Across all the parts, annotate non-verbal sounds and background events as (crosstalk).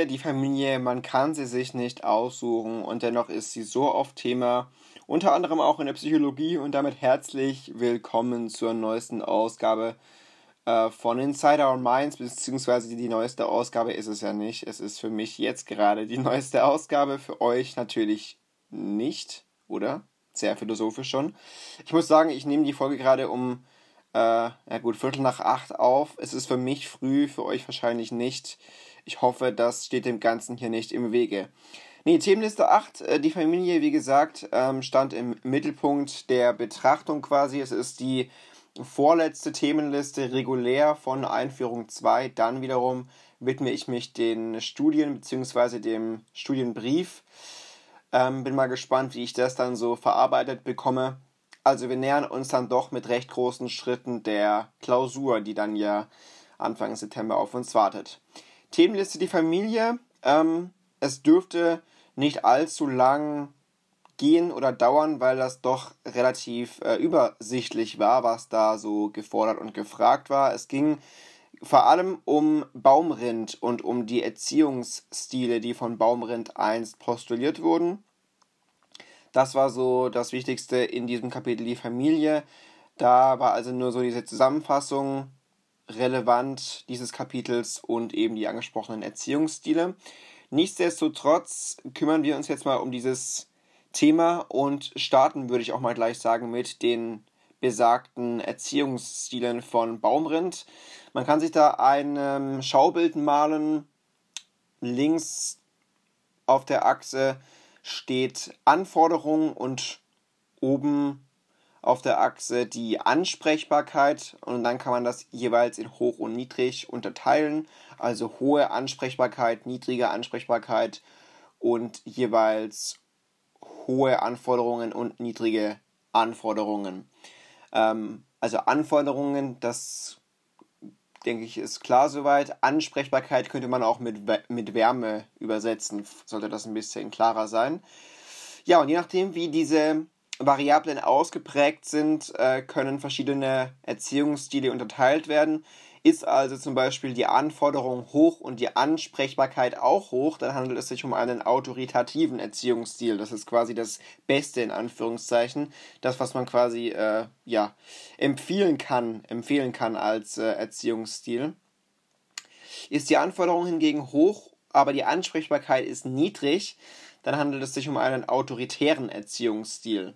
Die Familie, die Familie, man kann sie sich nicht aussuchen und dennoch ist sie so oft Thema, unter anderem auch in der Psychologie und damit herzlich willkommen zur neuesten Ausgabe äh, von Insider on Minds, beziehungsweise die neueste Ausgabe ist es ja nicht. Es ist für mich jetzt gerade die (laughs) neueste Ausgabe, für euch natürlich nicht, oder? Sehr philosophisch schon. Ich muss sagen, ich nehme die Folge gerade um, äh, ja gut, Viertel nach acht auf. Es ist für mich früh, für euch wahrscheinlich nicht. Ich hoffe, das steht dem Ganzen hier nicht im Wege. Nee, Themenliste 8, äh, die Familie, wie gesagt, ähm, stand im Mittelpunkt der Betrachtung quasi. Es ist die vorletzte Themenliste regulär von Einführung 2. Dann wiederum widme ich mich den Studien bzw. dem Studienbrief. Ähm, bin mal gespannt, wie ich das dann so verarbeitet bekomme. Also wir nähern uns dann doch mit recht großen Schritten der Klausur, die dann ja Anfang September auf uns wartet. Themenliste die Familie. Ähm, es dürfte nicht allzu lang gehen oder dauern, weil das doch relativ äh, übersichtlich war, was da so gefordert und gefragt war. Es ging vor allem um Baumrind und um die Erziehungsstile, die von Baumrind einst postuliert wurden. Das war so das Wichtigste in diesem Kapitel die Familie. Da war also nur so diese Zusammenfassung relevant dieses Kapitels und eben die angesprochenen Erziehungsstile. Nichtsdestotrotz kümmern wir uns jetzt mal um dieses Thema und starten, würde ich auch mal gleich sagen, mit den besagten Erziehungsstilen von Baumrind. Man kann sich da ein ähm, Schaubild malen. Links auf der Achse steht Anforderung und oben auf der Achse die Ansprechbarkeit und dann kann man das jeweils in hoch und niedrig unterteilen. Also hohe Ansprechbarkeit, niedrige Ansprechbarkeit und jeweils hohe Anforderungen und niedrige Anforderungen. Ähm, also Anforderungen, das denke ich, ist klar soweit. Ansprechbarkeit könnte man auch mit, mit Wärme übersetzen, sollte das ein bisschen klarer sein. Ja, und je nachdem, wie diese Variablen ausgeprägt sind, äh, können verschiedene Erziehungsstile unterteilt werden. Ist also zum Beispiel die Anforderung hoch und die Ansprechbarkeit auch hoch, dann handelt es sich um einen autoritativen Erziehungsstil. Das ist quasi das Beste in Anführungszeichen. Das, was man quasi äh, ja, empfehlen kann, empfehlen kann als äh, Erziehungsstil. Ist die Anforderung hingegen hoch, aber die Ansprechbarkeit ist niedrig, dann handelt es sich um einen autoritären Erziehungsstil.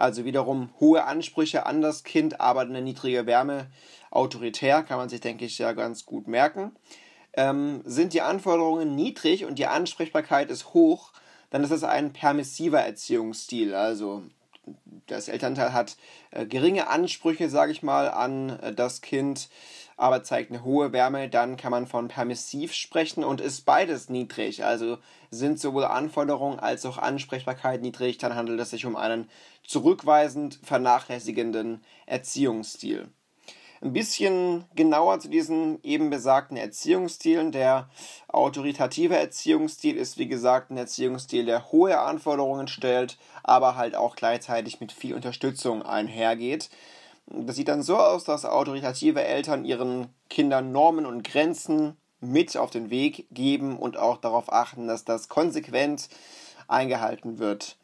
Also wiederum hohe Ansprüche an das Kind, aber eine niedrige Wärme autoritär, kann man sich, denke ich, ja ganz gut merken. Ähm, sind die Anforderungen niedrig und die Ansprechbarkeit ist hoch, dann ist es ein permissiver Erziehungsstil. Also das Elternteil hat äh, geringe Ansprüche, sage ich mal, an äh, das Kind, aber zeigt eine hohe Wärme, dann kann man von permissiv sprechen und ist beides niedrig. Also sind sowohl Anforderungen als auch Ansprechbarkeit niedrig, dann handelt es sich um einen zurückweisend vernachlässigenden Erziehungsstil ein bisschen genauer zu diesen eben besagten Erziehungsstilen. Der autoritative Erziehungsstil ist, wie gesagt, ein Erziehungsstil, der hohe Anforderungen stellt, aber halt auch gleichzeitig mit viel Unterstützung einhergeht. Das sieht dann so aus, dass autoritative Eltern ihren Kindern Normen und Grenzen mit auf den Weg geben und auch darauf achten, dass das konsequent eingehalten wird.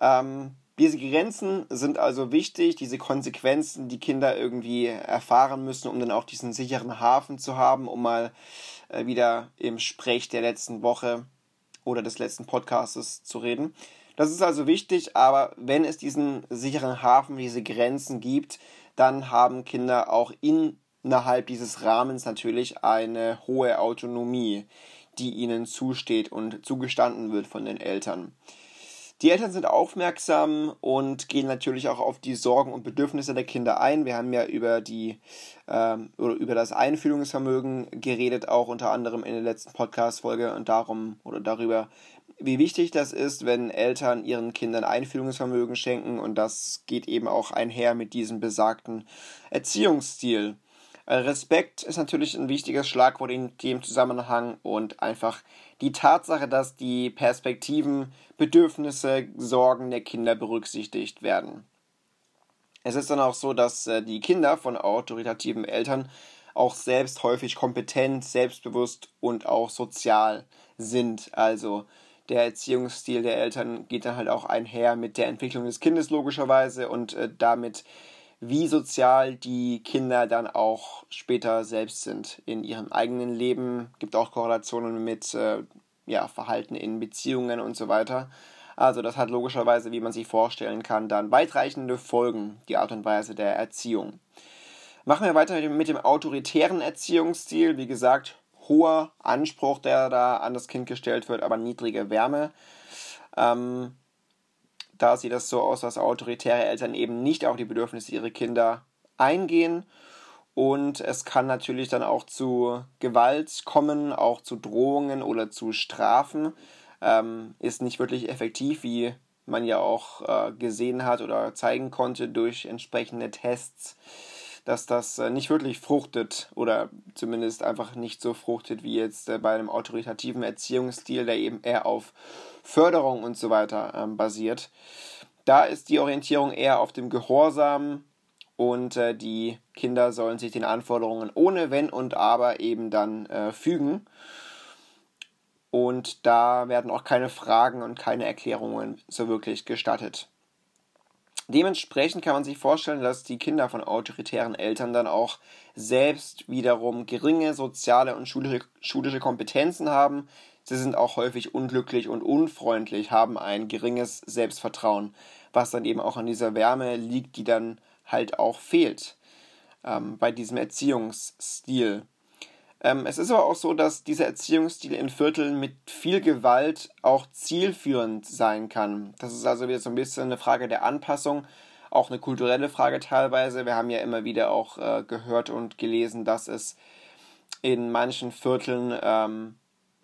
Ähm, diese Grenzen sind also wichtig, diese Konsequenzen, die Kinder irgendwie erfahren müssen, um dann auch diesen sicheren Hafen zu haben, um mal äh, wieder im Sprech der letzten Woche oder des letzten Podcastes zu reden. Das ist also wichtig, aber wenn es diesen sicheren Hafen, diese Grenzen gibt, dann haben Kinder auch innerhalb dieses Rahmens natürlich eine hohe Autonomie, die ihnen zusteht und zugestanden wird von den Eltern. Die Eltern sind aufmerksam und gehen natürlich auch auf die Sorgen und Bedürfnisse der Kinder ein. Wir haben ja über die ähm, oder über das Einfühlungsvermögen geredet, auch unter anderem in der letzten Podcast-Folge und darum oder darüber, wie wichtig das ist, wenn Eltern ihren Kindern Einfühlungsvermögen schenken und das geht eben auch einher mit diesem besagten Erziehungsstil. Äh, Respekt ist natürlich ein wichtiges Schlagwort in dem Zusammenhang und einfach die Tatsache, dass die Perspektiven, Bedürfnisse, Sorgen der Kinder berücksichtigt werden. Es ist dann auch so, dass äh, die Kinder von autoritativen Eltern auch selbst häufig kompetent, selbstbewusst und auch sozial sind. Also der Erziehungsstil der Eltern geht dann halt auch einher mit der Entwicklung des Kindes logischerweise und äh, damit, wie sozial die Kinder dann auch später selbst sind in ihrem eigenen Leben. Gibt auch Korrelationen mit äh, ja, Verhalten in Beziehungen und so weiter. Also das hat logischerweise, wie man sich vorstellen kann, dann weitreichende Folgen, die Art und Weise der Erziehung. Machen wir weiter mit dem autoritären Erziehungsstil. Wie gesagt, hoher Anspruch, der da an das Kind gestellt wird, aber niedrige Wärme. Ähm, da sieht das so aus, dass autoritäre Eltern eben nicht auf die Bedürfnisse ihrer Kinder eingehen. Und es kann natürlich dann auch zu Gewalt kommen, auch zu Drohungen oder zu Strafen. Ähm, ist nicht wirklich effektiv, wie man ja auch äh, gesehen hat oder zeigen konnte durch entsprechende Tests dass das äh, nicht wirklich fruchtet oder zumindest einfach nicht so fruchtet wie jetzt äh, bei einem autoritativen Erziehungsstil, der eben eher auf Förderung und so weiter ähm, basiert. Da ist die Orientierung eher auf dem Gehorsam und äh, die Kinder sollen sich den Anforderungen ohne Wenn und Aber eben dann fügen. Und da werden auch keine Fragen und keine Erklärungen so wirklich gestattet. Dementsprechend kann man sich vorstellen, dass die Kinder von autoritären Eltern dann auch selbst wiederum geringe soziale und schulische, Kompetenzen haben. Sie sind auch häufig unglücklich und unfreundlich, haben ein geringes Selbstvertrauen, was dann eben auch an dieser Wärme liegt, die dann halt auch fehlt ähm, bei diesem Erziehungsstil. Ähm, es ist aber auch so, dass dieser Erziehungsstil in Vierteln mit viel Gewalt auch zielführend sein kann. Das ist also wieder so ein bisschen eine Frage der Anpassung, auch eine kulturelle Frage teilweise. Wir haben ja immer wieder auch äh, gehört und gelesen, dass es in manchen Vierteln ähm,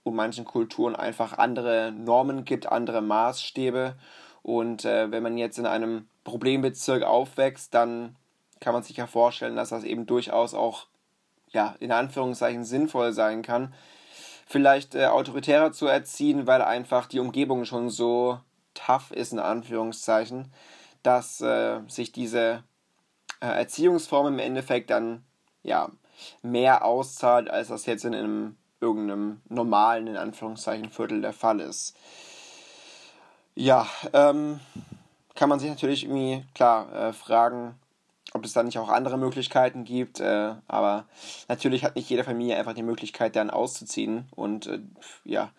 und manchen Kulturen einfach andere Normen gibt, andere Maßstäbe. Und äh, wenn man jetzt in einem Problembezirk aufwächst, dann kann man sich ja vorstellen, dass das eben durchaus auch ja, in Anführungszeichen sinnvoll sein kann, vielleicht äh, autoritärer zu erziehen, weil einfach die Umgebung schon so tough ist, in Anführungszeichen, dass äh, sich diese äh, Erziehungsform im Endeffekt dann ja mehr auszahlt, als das jetzt in einem irgendeinem normalen, in Anführungszeichen, Viertel der Fall ist. Ja, ähm, kann man sich natürlich irgendwie, klar, äh, fragen, ob es da nicht auch andere Möglichkeiten gibt. Äh, aber natürlich hat nicht jede Familie einfach die Möglichkeit, dann auszuziehen und äh, ja,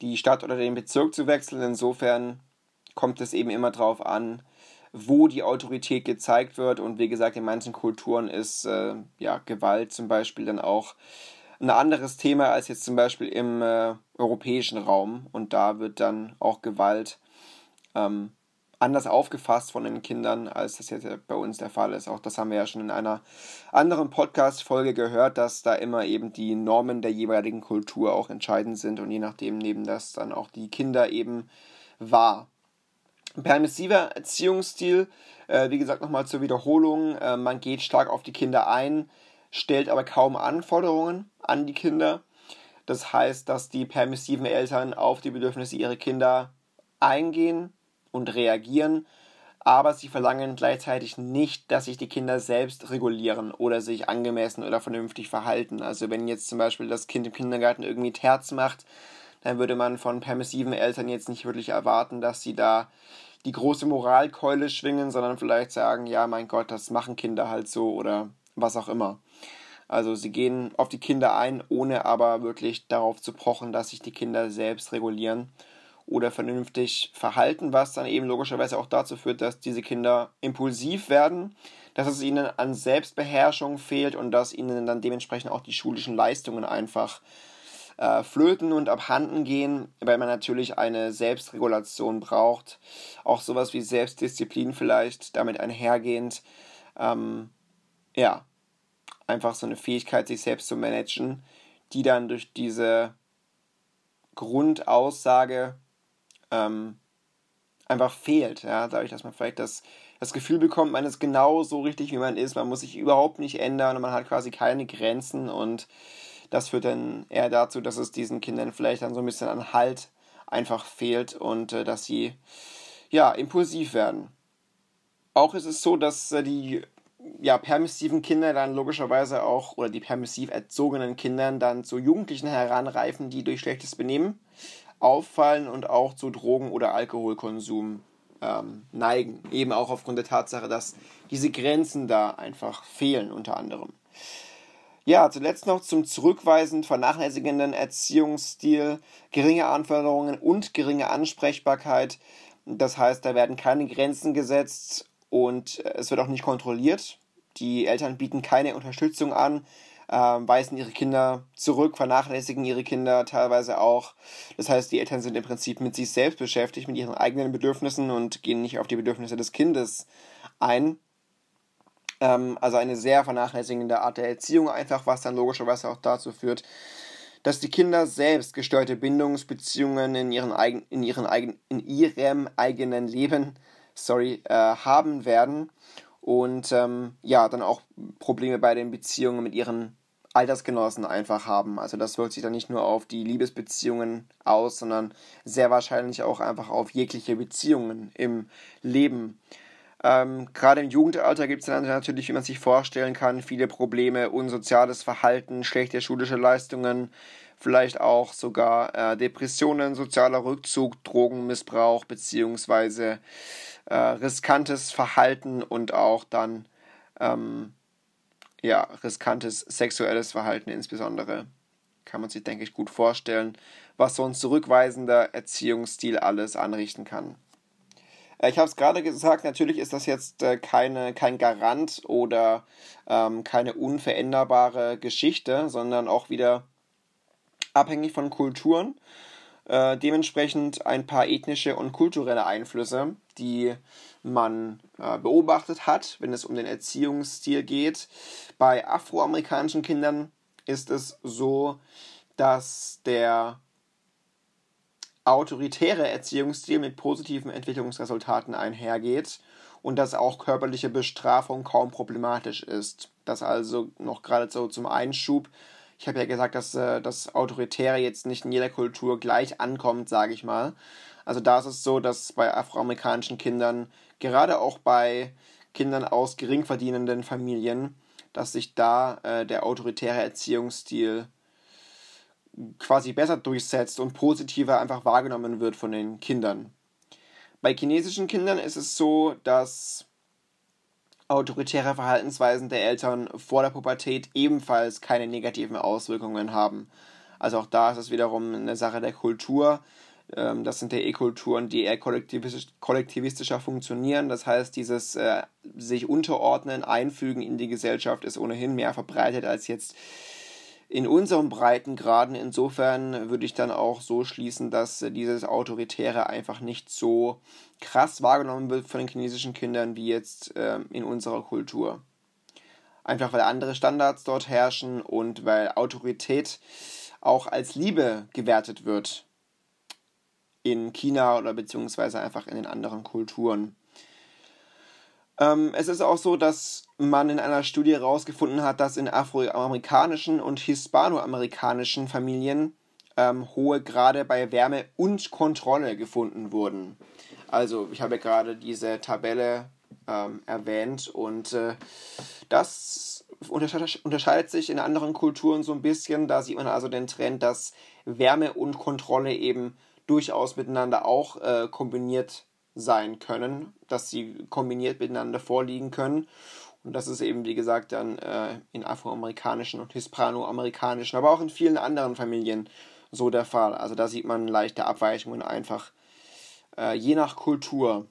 die Stadt oder den Bezirk zu wechseln. Insofern kommt es eben immer darauf an, wo die Autorität gezeigt wird. Und wie gesagt, in manchen Kulturen ist äh, ja, Gewalt zum Beispiel dann auch ein anderes Thema als jetzt zum Beispiel im äh, europäischen Raum. Und da wird dann auch Gewalt ähm, anders aufgefasst von den Kindern, als das jetzt bei uns der Fall ist. Auch das haben wir ja schon in einer anderen Podcast-Folge gehört, dass da immer eben die Normen der jeweiligen Kultur auch entscheidend sind und je nachdem nehmen das dann auch die Kinder eben wahr. Permissiver Erziehungsstil, äh, wie gesagt, nochmal zur Wiederholung, äh, man geht stark auf die Kinder ein, stellt aber kaum Anforderungen an die Kinder. Das heißt, dass die permissiven Eltern auf die Bedürfnisse ihrer Kinder eingehen, und reagieren, aber sie verlangen gleichzeitig nicht, dass sich die Kinder selbst regulieren oder sich angemessen oder vernünftig verhalten. Also wenn jetzt zum Beispiel das Kind im Kindergarten irgendwie Terz macht, dann würde man von permissiven Eltern jetzt nicht wirklich erwarten, dass sie da die große Moralkeule schwingen, sondern vielleicht sagen, ja, mein Gott, das machen Kinder halt so oder was auch immer. Also sie gehen auf die Kinder ein, ohne aber wirklich darauf zu pochen, dass sich die Kinder selbst regulieren oder vernünftig verhalten, was dann eben logischerweise auch dazu führt, dass diese Kinder impulsiv werden, dass es ihnen an Selbstbeherrschung fehlt und dass ihnen dann dementsprechend auch die schulischen Leistungen einfach äh, flöten und abhanden gehen, weil man natürlich eine Selbstregulation braucht, auch sowas wie Selbstdisziplin vielleicht damit einhergehend, ähm, ja, einfach so eine Fähigkeit, sich selbst zu managen, die dann durch diese Grundaussage ähm, einfach fehlt. Ja, dadurch, dass man vielleicht das, das Gefühl bekommt, man ist genau so richtig, wie man ist, man muss sich überhaupt nicht ändern und man hat quasi keine Grenzen und das führt dann eher dazu, dass es diesen Kindern vielleicht dann so ein bisschen an Halt einfach fehlt und äh, dass sie ja impulsiv werden. Auch ist es so, dass äh, die ja, permissiven Kinder dann logischerweise auch, oder die permissiv erzogenen Kindern dann zu Jugendlichen heranreifen, die durch schlechtes Benehmen auffallen und auch zu Drogen- oder Alkoholkonsum ähm, neigen. Eben auch aufgrund der Tatsache, dass diese Grenzen da einfach fehlen, unter anderem. Ja, zuletzt noch zum zurückweisend vernachlässigenden Erziehungsstil, geringe Anforderungen und geringe Ansprechbarkeit. Das heißt, da werden keine Grenzen gesetzt und es wird auch nicht kontrolliert. Die Eltern bieten keine Unterstützung an, äh, weisen ihre Kinder zurück, vernachlässigen ihre Kinder teilweise auch. Das heißt, die Eltern sind im Prinzip mit sich selbst beschäftigt, mit ihren eigenen Bedürfnissen und gehen nicht auf die Bedürfnisse des Kindes ein. Ähm, also eine sehr vernachlässigende Art der Erziehung einfach, was dann logischerweise auch dazu führt, dass die Kinder selbst gesteuerte Bindungsbeziehungen in, ihren eigen, in, ihren eigen, in ihrem eigenen Leben sorry, äh, haben werden und ähm, ja, dann auch Probleme bei den Beziehungen mit ihren Altersgenossen einfach haben. Also das wirkt sich dann nicht nur auf die Liebesbeziehungen aus, sondern sehr wahrscheinlich auch einfach auf jegliche Beziehungen im Leben. Ähm, Gerade im Jugendalter gibt es dann natürlich, wie man sich vorstellen kann, viele Probleme, unsoziales Verhalten, schlechte schulische Leistungen, vielleicht auch sogar äh, Depressionen, sozialer Rückzug, Drogenmissbrauch beziehungsweise äh, riskantes Verhalten und auch dann ähm, ja riskantes sexuelles Verhalten insbesondere kann man sich denke ich gut vorstellen, was so ein zurückweisender Erziehungsstil alles anrichten kann. Äh, ich habe es gerade gesagt, natürlich ist das jetzt äh, keine, kein Garant oder ähm, keine unveränderbare Geschichte, sondern auch wieder abhängig von Kulturen. Äh, dementsprechend ein paar ethnische und kulturelle Einflüsse, die man äh, beobachtet hat, wenn es um den Erziehungsstil geht. Bei afroamerikanischen Kindern ist es so, dass der autoritäre Erziehungsstil mit positiven Entwicklungsresultaten einhergeht und dass auch körperliche Bestrafung kaum problematisch ist. Das also noch gerade so zum Einschub. Ich habe ja gesagt, dass äh, das Autoritäre jetzt nicht in jeder Kultur gleich ankommt, sage ich mal. Also da ist es so, dass bei afroamerikanischen Kindern, gerade auch bei Kindern aus geringverdienenden Familien, dass sich da äh, der autoritäre Erziehungsstil quasi besser durchsetzt und positiver einfach wahrgenommen wird von den Kindern. Bei chinesischen Kindern ist es so, dass autoritäre Verhaltensweisen der Eltern vor der Pubertät ebenfalls keine negativen Auswirkungen haben. Also auch da ist es wiederum eine Sache der Kultur. Ähm, das sind ja eh Kulturen, die eher kollektivistisch, kollektivistischer funktionieren. Das heißt, dieses äh, sich unterordnen, einfügen in die Gesellschaft ist ohnehin mehr verbreitet als jetzt in unseren Breitengraden. Insofern würde ich dann auch so schließen, dass äh, dieses Autoritäre einfach nicht so krass wahrgenommen wird von den chinesischen Kindern wie jetzt äh, in unserer Kultur. Einfach weil andere Standards dort herrschen und weil Autorität auch als Liebe gewertet wird in China oder beziehungsweise einfach in den anderen Kulturen. Ähm, es ist auch so, dass man in einer Studie herausgefunden hat, dass in afroamerikanischen und hispanoamerikanischen Familien ähm, hohe Grade bei Wärme und Kontrolle gefunden wurden. Also ich habe gerade diese Tabelle ähm, erwähnt und äh, das unterscheidet sich in anderen Kulturen so ein bisschen. Da sieht man also den Trend, dass Wärme und Kontrolle eben durchaus miteinander auch äh, kombiniert sein können, dass sie kombiniert miteinander vorliegen können. Und das ist eben, wie gesagt, dann äh, in afroamerikanischen und hispanoamerikanischen, aber auch in vielen anderen Familien so der Fall. Also da sieht man leichte Abweichungen einfach äh, je nach Kultur.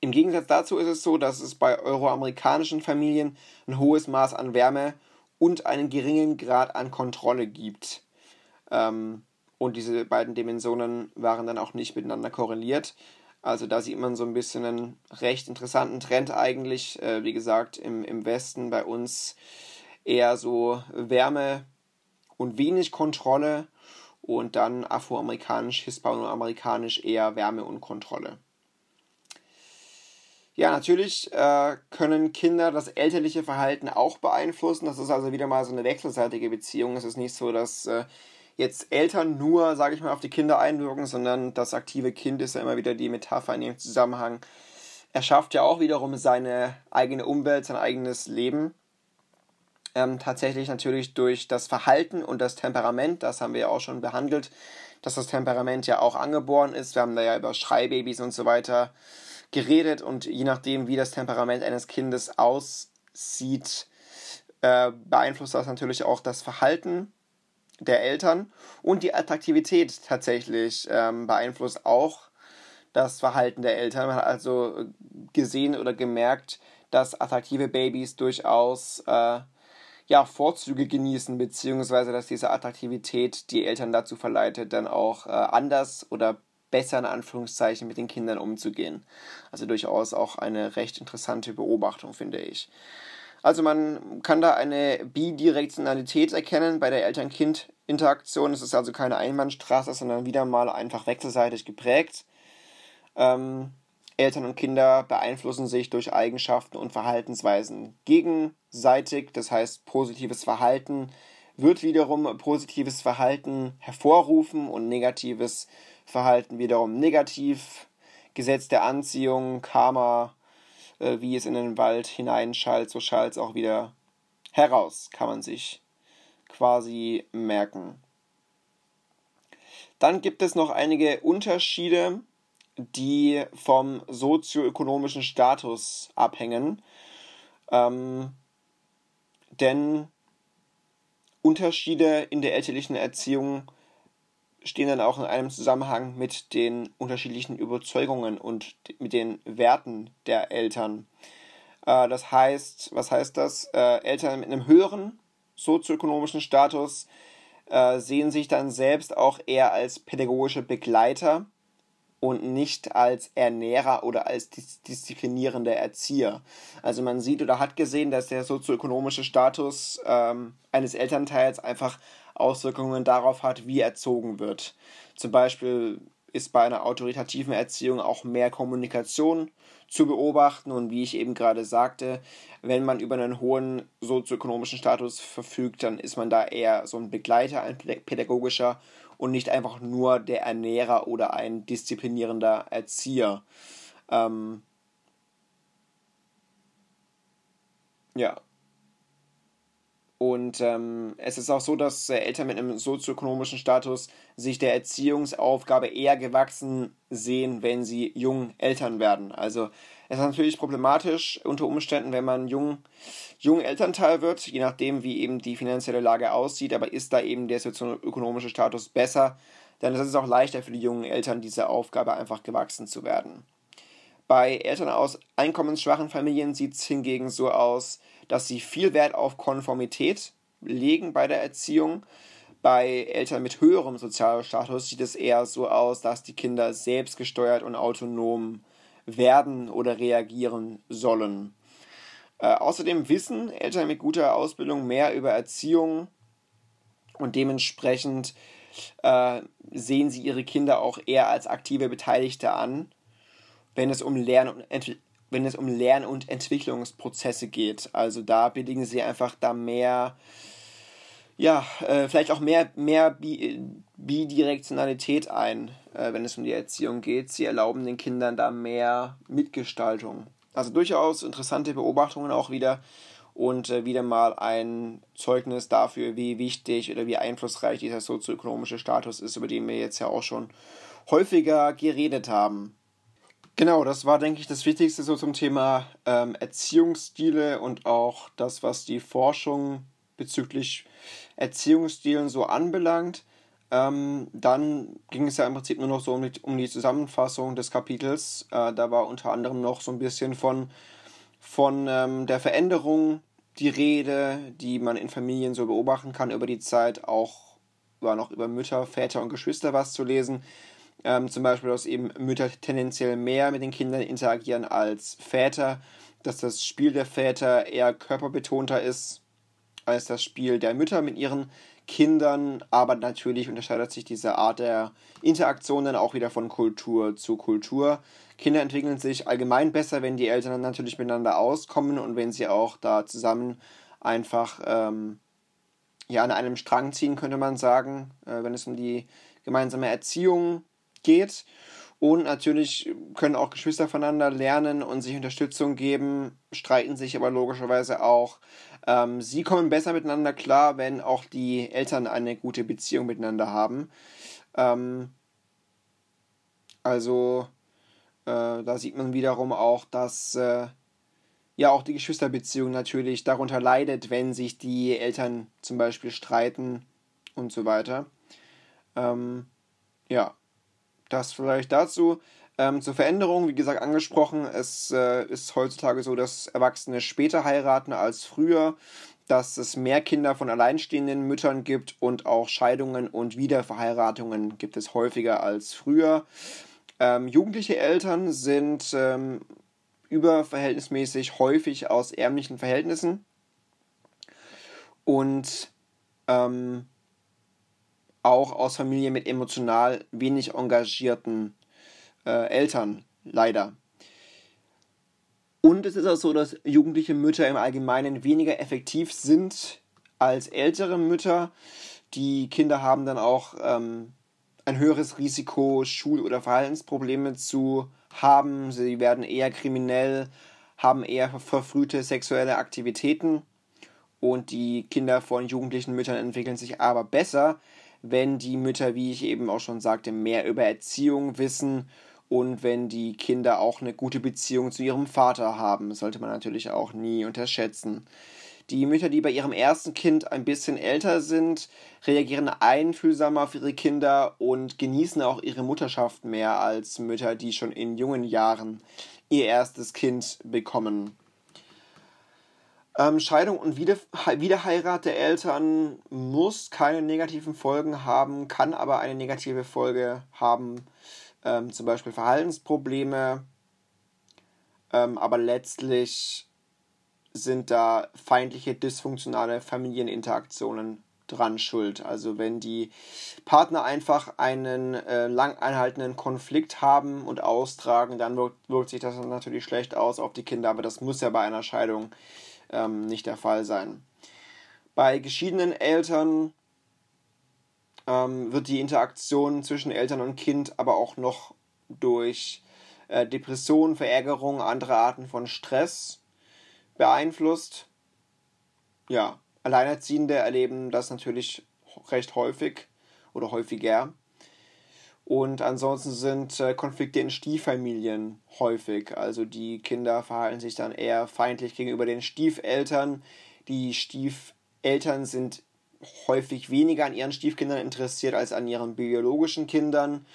Im Gegensatz dazu ist es so, dass es bei euroamerikanischen Familien ein hohes Maß an Wärme und einen geringen Grad an Kontrolle gibt. Ähm, und diese beiden Dimensionen waren dann auch nicht miteinander korreliert. Also da sieht man so ein bisschen einen recht interessanten Trend eigentlich. Äh, wie gesagt, im, im Westen bei uns eher so Wärme und wenig Kontrolle und dann afroamerikanisch, hispanoamerikanisch eher Wärme und Kontrolle. Ja, natürlich äh, können Kinder das elterliche Verhalten auch beeinflussen. Das ist also wieder mal so eine wechselseitige Beziehung. Es ist nicht so, dass äh, jetzt Eltern nur, sage ich mal, auf die Kinder einwirken, sondern das aktive Kind ist ja immer wieder die Metapher in dem Zusammenhang. er schafft ja auch wiederum seine eigene Umwelt, sein eigenes Leben. Ähm, tatsächlich natürlich durch das Verhalten und das Temperament, das haben wir ja auch schon behandelt, dass das Temperament ja auch angeboren ist. Wir haben da ja über Schreibabys und so weiter geredet und je nachdem, wie das Temperament eines Kindes aussieht, äh, beeinflusst das natürlich auch das Verhalten der Eltern und die Attraktivität tatsächlich ähm, beeinflusst auch das Verhalten der Eltern. Man hat also gesehen oder gemerkt, dass attraktive Babys durchaus äh, ja, Vorzüge genießen, beziehungsweise dass diese Attraktivität die Eltern dazu verleitet, dann auch äh, anders oder besser in Anführungszeichen mit den Kindern umzugehen. Also durchaus auch eine recht interessante Beobachtung, finde ich. Also man kann da eine Bidirektionalität erkennen bei der Eltern-Kind-Interaktion. Es ist also keine Einbahnstraße, sondern wieder mal einfach wechselseitig geprägt. Ähm, Eltern und Kinder beeinflussen sich durch Eigenschaften und Verhaltensweisen gegenseitig. Das heißt, positives Verhalten wird wiederum positives Verhalten hervorrufen und negatives Verhalten wiederum negativ. Gesetz der Anziehung, Karma, äh, wie es in den Wald hineinschallt, so schallt es auch wieder heraus, kann man sich quasi merken. Dann gibt es noch einige Unterschiede die vom sozioökonomischen Status abhängen. Ähm, denn Unterschiede in der elterlichen Erziehung stehen dann auch in einem Zusammenhang mit den unterschiedlichen Überzeugungen und mit den Werten der Eltern. Äh, das heißt, was heißt das? Äh, Eltern mit einem höheren sozioökonomischen Status äh, sehen sich dann selbst auch eher als pädagogische Begleiter und nicht als Ernährer oder als dis disziplinierender Erzieher. Also man sieht oder hat gesehen, dass der sozioökonomische Status ähm, eines Elternteils einfach Auswirkungen darauf hat, wie erzogen wird. Zum Beispiel ist bei einer autoritativen Erziehung auch mehr Kommunikation zu beobachten und wie ich eben gerade sagte, wenn man über einen hohen sozioökonomischen Status verfügt, dann ist man da eher so ein Begleiter, ein pädagogischer und nicht einfach nur der Ernährer oder ein disziplinierender Erzieher. Ähm, ja. Und ähm, es ist auch so, dass äh, Eltern mit einem sozioökonomischen Status sich der Erziehungsaufgabe eher gewachsen sehen, wenn sie jung Eltern werden. Also es ist natürlich problematisch unter Umständen, wenn man jung, jung Elternteil wird, je nachdem, wie eben die finanzielle Lage aussieht, aber ist da eben der sozioökonomische Status besser, dann ist es auch leichter für die jungen Eltern, dieser Aufgabe einfach gewachsen zu werden. Bei Eltern aus einkommensschwachen Familien sieht es hingegen so aus, dass sie viel Wert auf Konformität legen bei der Erziehung. Bei Eltern mit höherem Sozialstatus sieht es eher so aus, dass die Kinder selbstgesteuert und autonom werden oder reagieren sollen. Äh, außerdem wissen Eltern mit guter Ausbildung mehr über Erziehung und dementsprechend äh, sehen sie ihre Kinder auch eher als aktive Beteiligte an, wenn es um Lern- und wenn es um Lern- und Entwicklungsprozesse geht. Also da billigen sie einfach da mehr, ja, äh, vielleicht auch mehr, mehr Bi Bidirektionalität ein, äh, wenn es um die Erziehung geht. Sie erlauben den Kindern da mehr Mitgestaltung. Also durchaus interessante Beobachtungen auch wieder und äh, wieder mal ein Zeugnis dafür, wie wichtig oder wie einflussreich dieser sozioökonomische Status ist, über den wir jetzt ja auch schon häufiger geredet haben. Genau, das war, denke ich, das Wichtigste so zum Thema ähm, Erziehungsstile und auch das, was die Forschung bezüglich Erziehungsstilen so anbelangt. Ähm, dann ging es ja im Prinzip nur noch so um die, um die Zusammenfassung des Kapitels. Äh, da war unter anderem noch so ein bisschen von, von ähm, der Veränderung die Rede, die man in Familien so beobachten kann über die Zeit. Auch war noch über Mütter, Väter und Geschwister was zu lesen. Ähm, zum Beispiel, dass eben Mütter tendenziell mehr mit den Kindern interagieren als Väter, dass das Spiel der Väter eher körperbetonter ist als das Spiel der Mütter mit ihren Kindern, aber natürlich unterscheidet sich diese Art der Interaktion dann auch wieder von Kultur zu Kultur. Kinder entwickeln sich allgemein besser, wenn die Eltern natürlich miteinander auskommen und wenn sie auch da zusammen einfach ähm, ja, an einem Strang ziehen, könnte man sagen, äh, wenn es um die gemeinsame Erziehung geht. Und natürlich können auch Geschwister voneinander lernen und sich Unterstützung geben, streiten sich aber logischerweise auch. Ähm, sie kommen besser miteinander klar, wenn auch die Eltern eine gute Beziehung miteinander haben. Ähm, also äh, da sieht man wiederum auch, dass äh, ja auch die Geschwisterbeziehung natürlich darunter leidet, wenn sich die Eltern zum Beispiel streiten und so weiter. Ähm, ja, das vielleicht dazu. Ähm, zur Veränderung, wie gesagt, angesprochen, es äh, ist heutzutage so, dass Erwachsene später heiraten als früher, dass es mehr Kinder von alleinstehenden Müttern gibt und auch Scheidungen und Wiederverheiratungen gibt es häufiger als früher. Ähm, jugendliche Eltern sind ähm, überverhältnismäßig häufig aus ärmlichen Verhältnissen und ähm, auch aus Familien mit emotional wenig engagierten äh, Eltern, leider. Und es ist auch so, dass jugendliche Mütter im Allgemeinen weniger effektiv sind als ältere Mütter. Die Kinder haben dann auch ähm, ein höheres Risiko, Schul- oder Verhaltensprobleme zu haben. Sie werden eher kriminell, haben eher verfrühte sexuelle Aktivitäten. Und die Kinder von jugendlichen Müttern entwickeln sich aber besser, wenn die Mütter, wie ich eben auch schon sagte, mehr über Erziehung wissen und wenn die Kinder auch eine gute Beziehung zu ihrem Vater haben. Sollte man natürlich auch nie unterschätzen. Die Mütter, die bei ihrem ersten Kind ein bisschen älter sind, reagieren einfühlsamer auf ihre Kinder und genießen auch ihre Mutterschaft mehr als Mütter, die schon in jungen Jahren ihr erstes Kind bekommen. Ähm, Scheidung und Wieder Wiederheirat der Eltern muss keine negativen Folgen haben, kann aber eine negative Folge haben, ähm, zum Beispiel Verhaltensprobleme. Ähm, aber letztlich sind da feindliche, dysfunktionale Familieninteraktionen dran schuld. Also wenn die Partner einfach einen äh, lang anhaltenden Konflikt haben und austragen, dann wirkt, wirkt sich das natürlich schlecht aus auf die Kinder, aber das muss ja bei einer Scheidung ähm, nicht der Fall sein. Bei geschiedenen Eltern ähm, wird die Interaktion zwischen Eltern und Kind aber auch noch durch äh, Depression, Verärgerung, andere Arten von Stress beeinflusst. Ja, Alleinerziehende erleben das natürlich recht häufig oder häufiger. Und ansonsten sind äh, Konflikte in Stieffamilien häufig. Also die Kinder verhalten sich dann eher feindlich gegenüber den Stiefeltern. Die Stiefeltern sind häufig weniger an ihren Stiefkindern interessiert als an ihren biologischen Kindern.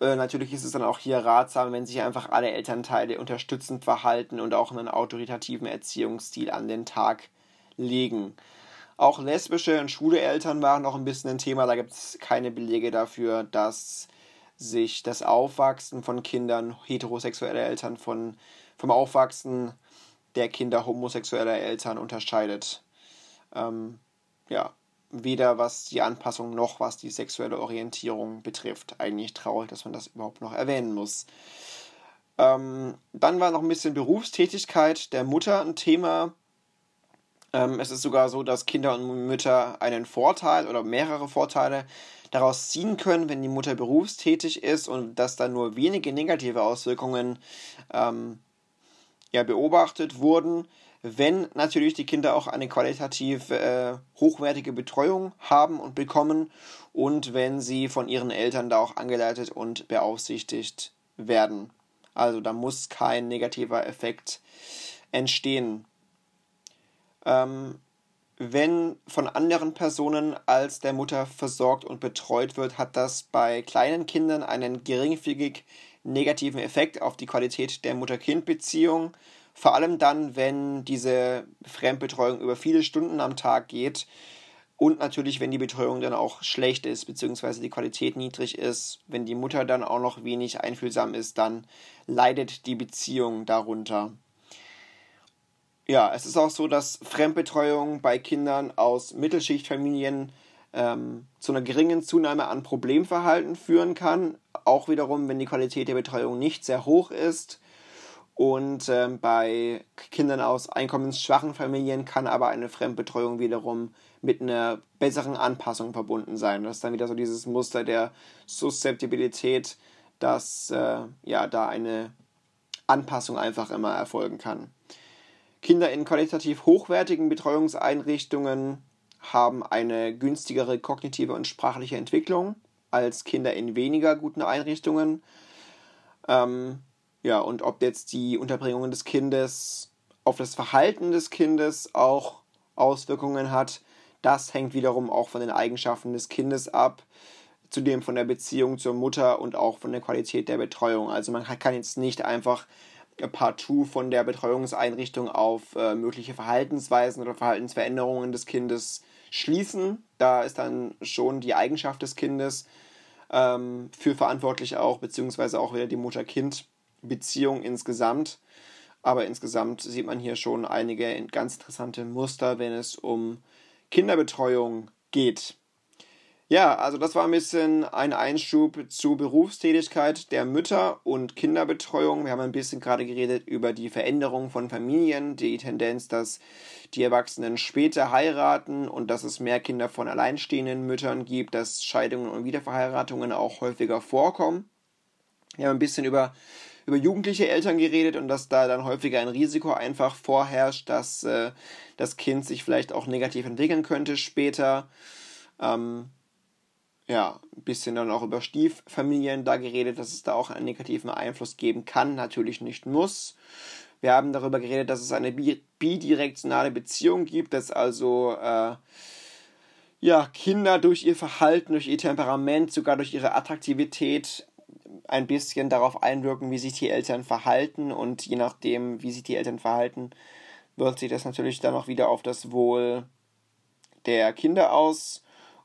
Äh, natürlich ist es dann auch hier ratsam, wenn sich einfach alle Elternteile unterstützend verhalten und auch einen autoritativen Erziehungsstil an den Tag legen. Auch lesbische und schwule Eltern waren noch ein bisschen ein Thema. Da gibt es keine Belege dafür, dass sich das Aufwachsen von Kindern heterosexueller Eltern von, vom Aufwachsen der Kinder homosexueller Eltern unterscheidet. Ähm, ja, weder was die Anpassung noch was die sexuelle Orientierung betrifft. Eigentlich traurig, dass man das überhaupt noch erwähnen muss. Ähm, dann war noch ein bisschen Berufstätigkeit der Mutter ein Thema. Ähm, es ist sogar so, dass Kinder und Mütter einen Vorteil oder mehrere Vorteile daraus ziehen können, wenn die Mutter berufstätig ist und dass da nur wenige negative Auswirkungen ähm, ja, beobachtet wurden, wenn natürlich die Kinder auch eine qualitativ äh, hochwertige Betreuung haben und bekommen und wenn sie von ihren Eltern da auch angeleitet und beaufsichtigt werden. Also da muss kein negativer Effekt entstehen. Ähm, wenn von anderen Personen als der Mutter versorgt und betreut wird, hat das bei kleinen Kindern einen geringfügig negativen Effekt auf die Qualität der Mutter-Kind-Beziehung. Vor allem dann, wenn diese Fremdbetreuung über viele Stunden am Tag geht und natürlich, wenn die Betreuung dann auch schlecht ist, beziehungsweise die Qualität niedrig ist, wenn die Mutter dann auch noch wenig einfühlsam ist, dann leidet die Beziehung darunter. Ja, es ist auch so, dass Fremdbetreuung bei Kindern aus Mittelschichtfamilien ähm, zu einer geringen Zunahme an Problemverhalten führen kann. Auch wiederum, wenn die Qualität der Betreuung nicht sehr hoch ist. Und ähm, bei Kindern aus einkommensschwachen Familien kann aber eine Fremdbetreuung wiederum mit einer besseren Anpassung verbunden sein. Das ist dann wieder so dieses Muster der Suszeptibilität, dass äh, ja da eine Anpassung einfach immer erfolgen kann. Kinder in qualitativ hochwertigen Betreuungseinrichtungen haben eine günstigere kognitive und sprachliche Entwicklung als Kinder in weniger guten Einrichtungen. Ähm, ja, und ob jetzt die Unterbringung des Kindes auf das Verhalten des Kindes auch Auswirkungen hat, das hängt wiederum auch von den Eigenschaften des Kindes ab, zudem von der Beziehung zur Mutter und auch von der Qualität der Betreuung. Also man kann jetzt nicht einfach partout von der Betreuungseinrichtung auf äh, mögliche Verhaltensweisen oder Verhaltensveränderungen des Kindes schließen. Da ist dann schon die Eigenschaft des Kindes ähm, für verantwortlich auch, beziehungsweise auch wieder die Mutter-Kind-Beziehung insgesamt. Aber insgesamt sieht man hier schon einige ganz interessante Muster, wenn es um Kinderbetreuung geht. Ja, also das war ein bisschen ein Einschub zur Berufstätigkeit der Mütter und Kinderbetreuung. Wir haben ein bisschen gerade geredet über die Veränderung von Familien, die Tendenz, dass die Erwachsenen später heiraten und dass es mehr Kinder von alleinstehenden Müttern gibt, dass Scheidungen und Wiederverheiratungen auch häufiger vorkommen. Wir haben ein bisschen über, über jugendliche Eltern geredet und dass da dann häufiger ein Risiko einfach vorherrscht, dass äh, das Kind sich vielleicht auch negativ entwickeln könnte später. Ähm, ja, ein bisschen dann auch über Stieffamilien da geredet, dass es da auch einen negativen Einfluss geben kann, natürlich nicht muss. Wir haben darüber geredet, dass es eine bidirektionale Beziehung gibt, dass also äh, ja, Kinder durch ihr Verhalten, durch ihr Temperament, sogar durch ihre Attraktivität ein bisschen darauf einwirken, wie sich die Eltern verhalten und je nachdem, wie sich die Eltern verhalten, wirkt sich das natürlich dann auch wieder auf das Wohl der Kinder aus.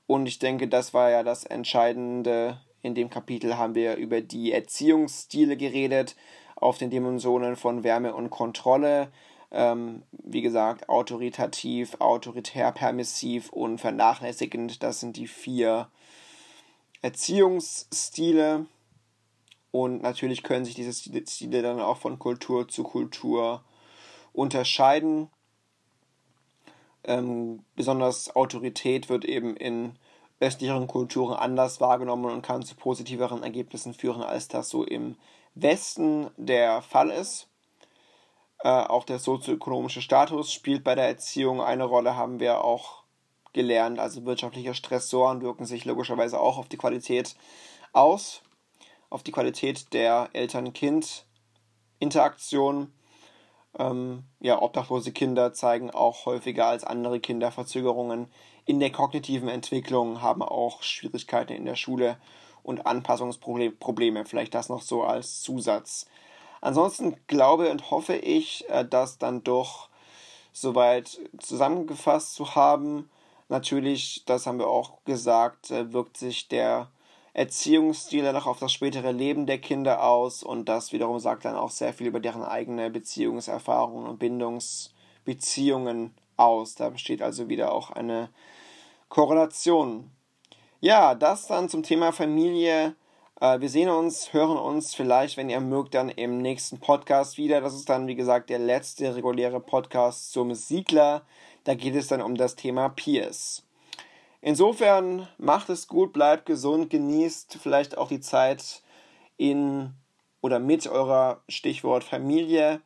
Und ich denke, das war ja das Entscheidende. In dem Kapitel haben wir über die Erziehungsstile geredet, auf den Dimensionen von Wärme und Kontrolle. Ähm, wie gesagt, autoritativ, autoritär, permissiv und vernachlässigend. Das sind die vier Erziehungsstile. Und natürlich können sich diese Stile dann auch von Kultur zu Kultur unterscheiden. Ähm, besonders Autorität wird eben in östlicheren Kulturen anders wahrgenommen und kann zu positiveren Ergebnissen führen, als das so im Westen der Fall ist. Äh, auch der sozioökonomische Status spielt bei der Erziehung eine Rolle, haben wir auch gelernt. Also wirtschaftliche Stressoren wirken sich logischerweise auch auf die Qualität aus, auf die Qualität der Eltern-Kind-Interaktion. Ähm, ja, obdachlose Kinder zeigen auch häufiger als andere Kinder Verzögerungen in der kognitiven Entwicklung, haben auch Schwierigkeiten in der Schule und Anpassungsprobleme. Vielleicht das noch so als Zusatz. Ansonsten glaube und hoffe ich, äh, das dann doch soweit zusammengefasst zu haben. Natürlich, das haben wir auch gesagt, äh, wirkt sich der Erziehungsstil dann auch auf das spätere Leben der Kinder aus und das wiederum sagt dann auch sehr viel über deren eigene Beziehungserfahrungen und Bindungsbeziehungen aus. Da besteht also wieder auch eine Korrelation. Ja, das dann zum Thema Familie. Äh, wir sehen uns, hören uns vielleicht, wenn ihr mögt, dann im nächsten Podcast wieder. Das ist dann, wie gesagt, der letzte reguläre Podcast zum Siegler. Da geht es dann um das Thema Peers. Insofern macht es gut, bleibt gesund, genießt vielleicht auch die Zeit in oder mit eurer Stichwort Familie.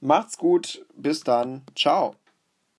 Macht's gut, bis dann, ciao.